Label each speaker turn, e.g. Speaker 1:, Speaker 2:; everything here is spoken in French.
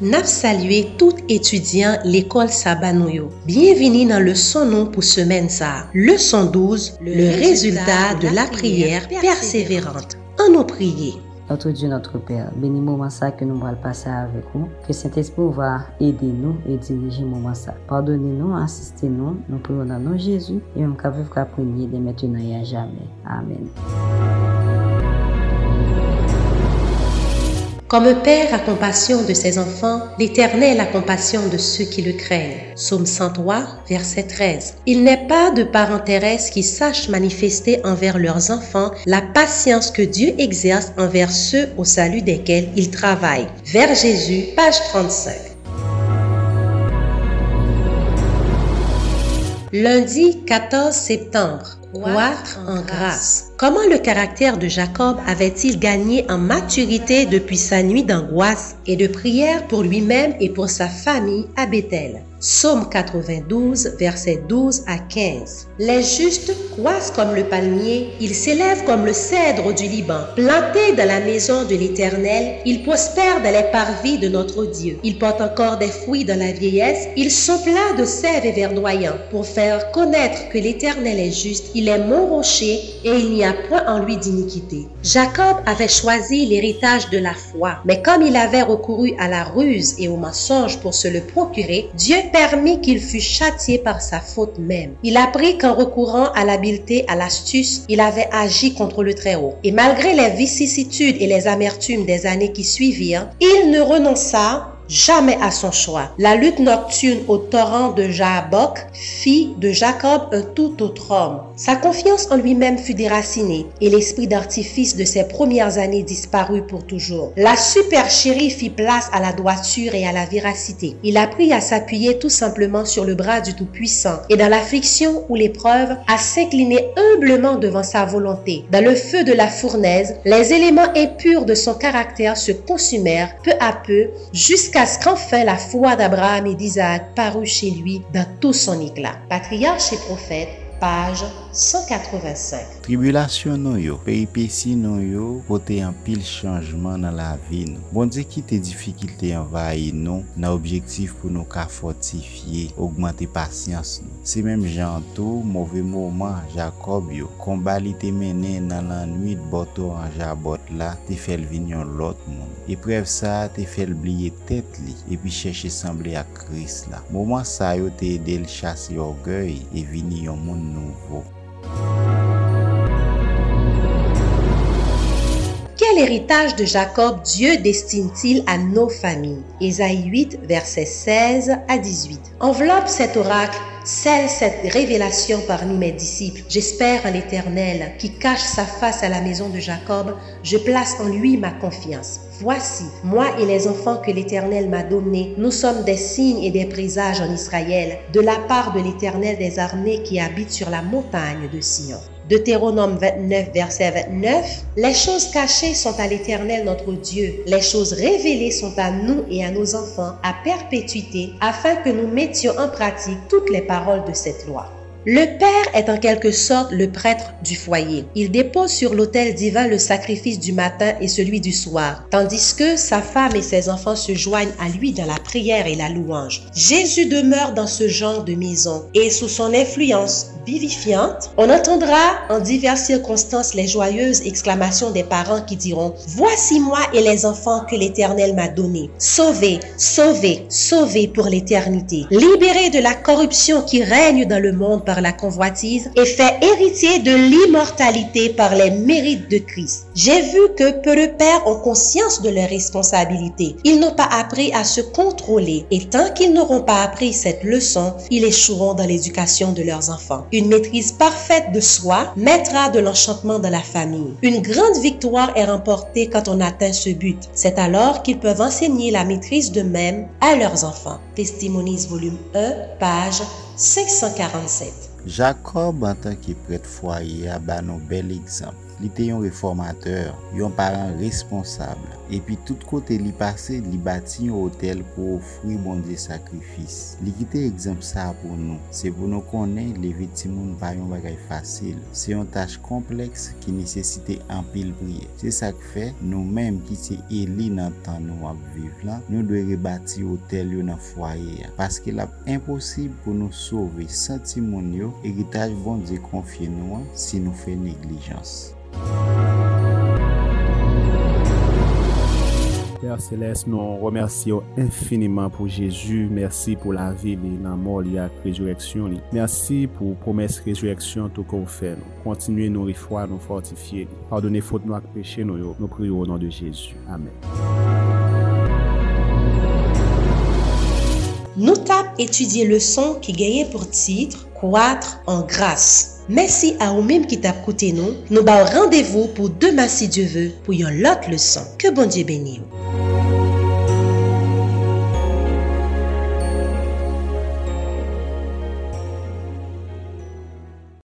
Speaker 1: Nap salye tout etudyan l'ekol sabanou yo. Bienveni nan le son nou pou semen sa. Le son 12, le, le rezultat de la priyer perseverante. An nou priye.
Speaker 2: Notre Dieu, notre Père, bénis moment ça que nous allons passer avec vous. Que Saint-Esprit va aider nous et diriger moment ça. Pardonnez-nous, assistez-nous. Nous prions dans nos Jésus et nous qu'à vivre qu'à prier de maintenant et à jamais. Amen.
Speaker 1: Comme Père a compassion de ses enfants, l'Éternel a compassion de ceux qui le craignent. Psaume 103, verset 13. Il n'est pas de parents terrestres qui sachent manifester envers leurs enfants la patience que Dieu exerce envers ceux au salut desquels il travaille. Vers Jésus, page 35. Lundi 14 septembre. Croître en grâce. Comment le caractère de Jacob avait-il gagné en maturité depuis sa nuit d'angoisse et de prière pour lui-même et pour sa famille à Bethel? Psaume 92, versets 12 à 15. Les justes croissent comme le palmier, ils s'élèvent comme le cèdre du Liban. Plantés dans la maison de l'Éternel, ils prospèrent dans les parvis de notre Dieu. Ils portent encore des fruits dans la vieillesse, ils sont pleins de sève et verdoyants. Pour faire connaître que l'Éternel est juste, il est mon rocher et il n'y a point en lui d'iniquité. Jacob avait choisi l'héritage de la foi, mais comme il avait recouru à la ruse et au mensonge pour se le procurer, Dieu permit qu'il fût châtié par sa faute même. Il apprit qu'en recourant à l'habileté, à l'astuce, il avait agi contre le Très-Haut. Et malgré les vicissitudes et les amertumes des années qui suivirent, il ne renonça jamais à son choix. La lutte nocturne au torrent de Jabok fit de Jacob un tout autre homme. Sa confiance en lui-même fut déracinée et l'esprit d'artifice de ses premières années disparut pour toujours. La supercherie fit place à la droiture et à la véracité. Il apprit à s'appuyer tout simplement sur le bras du Tout-Puissant et dans l'affliction ou l'épreuve à s'incliner humblement devant sa volonté. Dans le feu de la fournaise, les éléments impurs de son caractère se consumèrent peu à peu jusqu'à jusqu'à ce qu'enfin la foi d'Abraham et d'Isaac parut chez lui dans tout son éclat. Patriarche et prophète, page 185.
Speaker 3: Tribulasyon nou yo, peripeci nou yo, pote an pil chanjman nan la vi nou. Bon di ki te difikilte envaye nou, nan objektif pou nou ka fortifiye, augmente pasyans nou. Se menm jantou, mouve mouman Jacob yo, komba li te mene nan lan nwit boto an jabot la, te fel vinyon lot moun. E prev sa, te fel bliye tet li, epi chèche semble a kris la. Mouman sa yo te edel chase yo gèy, e vini yon moun nouvo.
Speaker 1: Quel héritage de Jacob Dieu destine-t-il à nos familles? Ésaïe 8, versets 16 à 18. Enveloppe cet oracle Celle cette révélation parmi mes disciples. J'espère en l'Éternel qui cache sa face à la maison de Jacob. Je place en lui ma confiance. Voici, moi et les enfants que l'Éternel m'a donnés, nous sommes des signes et des présages en Israël, de la part de l'Éternel des armées qui habite sur la montagne de Sion. Deutéronome 29, verset 29, Les choses cachées sont à l'Éternel notre Dieu, les choses révélées sont à nous et à nos enfants à perpétuité, afin que nous mettions en pratique toutes les paroles de cette loi. Le Père est en quelque sorte le prêtre du foyer. Il dépose sur l'autel divin le sacrifice du matin et celui du soir, tandis que sa femme et ses enfants se joignent à lui dans la prière et la louange. Jésus demeure dans ce genre de maison et sous son influence vivifiante, on entendra en diverses circonstances les joyeuses exclamations des parents qui diront Voici moi et les enfants que l'Éternel m'a donnés, sauvés, sauvés, sauvés pour l'éternité, libérés de la corruption qui règne dans le monde la convoitise et fait héritier de l'immortalité par les mérites de Christ. J'ai vu que peu de pères ont conscience de leurs responsabilités. Ils n'ont pas appris à se contrôler et tant qu'ils n'auront pas appris cette leçon, ils échoueront dans l'éducation de leurs enfants. Une maîtrise parfaite de soi mettra de l'enchantement dans la famille. Une grande victoire est remportée quand on atteint ce but. C'est alors qu'ils peuvent enseigner la maîtrise d'eux-mêmes à leurs enfants. Testimonies volume 1, page 547.
Speaker 3: Jacob an tan ki pret fwaye a ba nou bel ekzamp. Li te yon reformateur, yon paran responsable, Epi tout kote li pase, li bati yon hotel pou ofri bon de sakrifis. Li kite ekzamp sa pou nou. Se pou nou konen, leve timoun pa yon bagay fasil. Se yon taj kompleks ki nesesite anpil priye. Se sak fe, nou menm ki se eli nan tan nou ap viv lan, nou dwe rebati hotel yon nan fwaye ya. Paske la imposib pou nou sove san timoun yo, eritaj bon de konfye nou an si nou fe neglijans.
Speaker 4: Père Céleste, nous remercions infiniment pour Jésus. Merci pour la vie, la mort, la résurrection. Merci pour la promesse de résurrection tout qu'on fait. Continuez nous foi, nous fortifier. Pardonnez faute nous péché nous. Nous prions au nom de Jésus. Amen.
Speaker 1: Nous tap étudier le son qui gagnait pour titre Croître en grâce. Mersi a ou mem ki tap koute nou, nou ba ou randevou pou dema si Diyo ve pou yon lot le san. Ke bon Diyo beni ou.